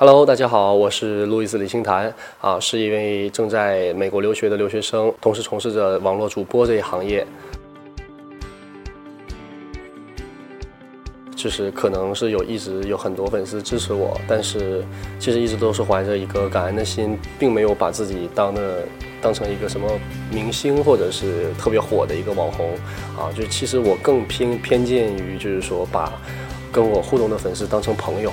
Hello，大家好，我是路易斯李星潭啊，是一位正在美国留学的留学生，同时从事着网络主播这一行业。就是可能是有一直有很多粉丝支持我，但是其实一直都是怀着一个感恩的心，并没有把自己当的当成一个什么明星或者是特别火的一个网红啊。就其实我更偏偏见于就是说把跟我互动的粉丝当成朋友。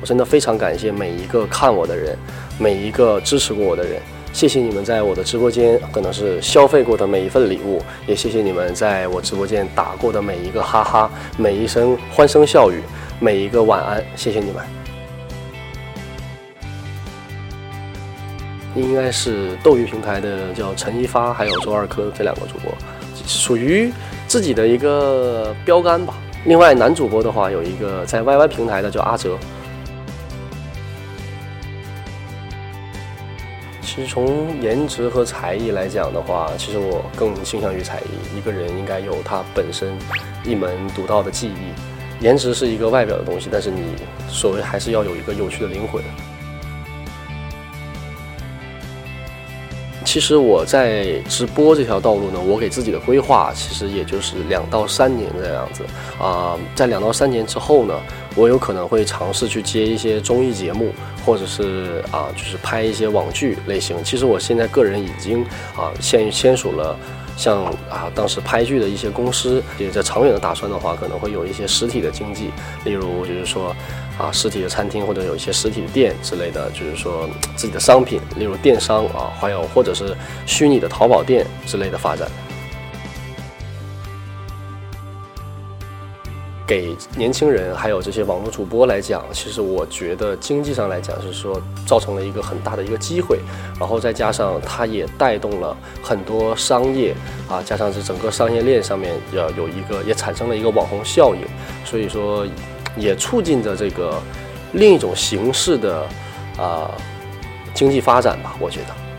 我真的非常感谢每一个看我的人，每一个支持过我的人。谢谢你们在我的直播间可能是消费过的每一份礼物，也谢谢你们在我直播间打过的每一个哈哈，每一声欢声笑语，每一个晚安，谢谢你们。应该是斗鱼平台的叫陈一发，还有周二珂这两个主播，属于自己的一个标杆吧。另外男主播的话，有一个在 YY 平台的叫阿哲。其实从颜值和才艺来讲的话，其实我更倾向于才艺。一个人应该有他本身一门独到的技艺。颜值是一个外表的东西，但是你所谓还是要有一个有趣的灵魂。其实我在直播这条道路呢，我给自己的规划其实也就是两到三年这样子啊。在两到三年之后呢，我有可能会尝试去接一些综艺节目，或者是啊，就是拍一些网剧类型。其实我现在个人已经啊签签署了。像啊，当时拍剧的一些公司，也在长远的打算的话，可能会有一些实体的经济，例如就是说，啊，实体的餐厅或者有一些实体的店之类的，就是说自己的商品，例如电商啊，还有或者是虚拟的淘宝店之类的发展。给年轻人还有这些网络主播来讲，其实我觉得经济上来讲是说造成了一个很大的一个机会，然后再加上它也带动了很多商业啊，加上这整个商业链上面要有一个也产生了一个网红效应，所以说也促进着这个另一种形式的啊经济发展吧，我觉得。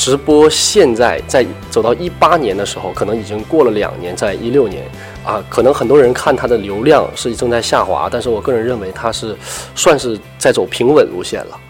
直播现在在走到一八年的时候，可能已经过了两年，在一六年啊，可能很多人看它的流量是正在下滑，但是我个人认为它是算是在走平稳路线了。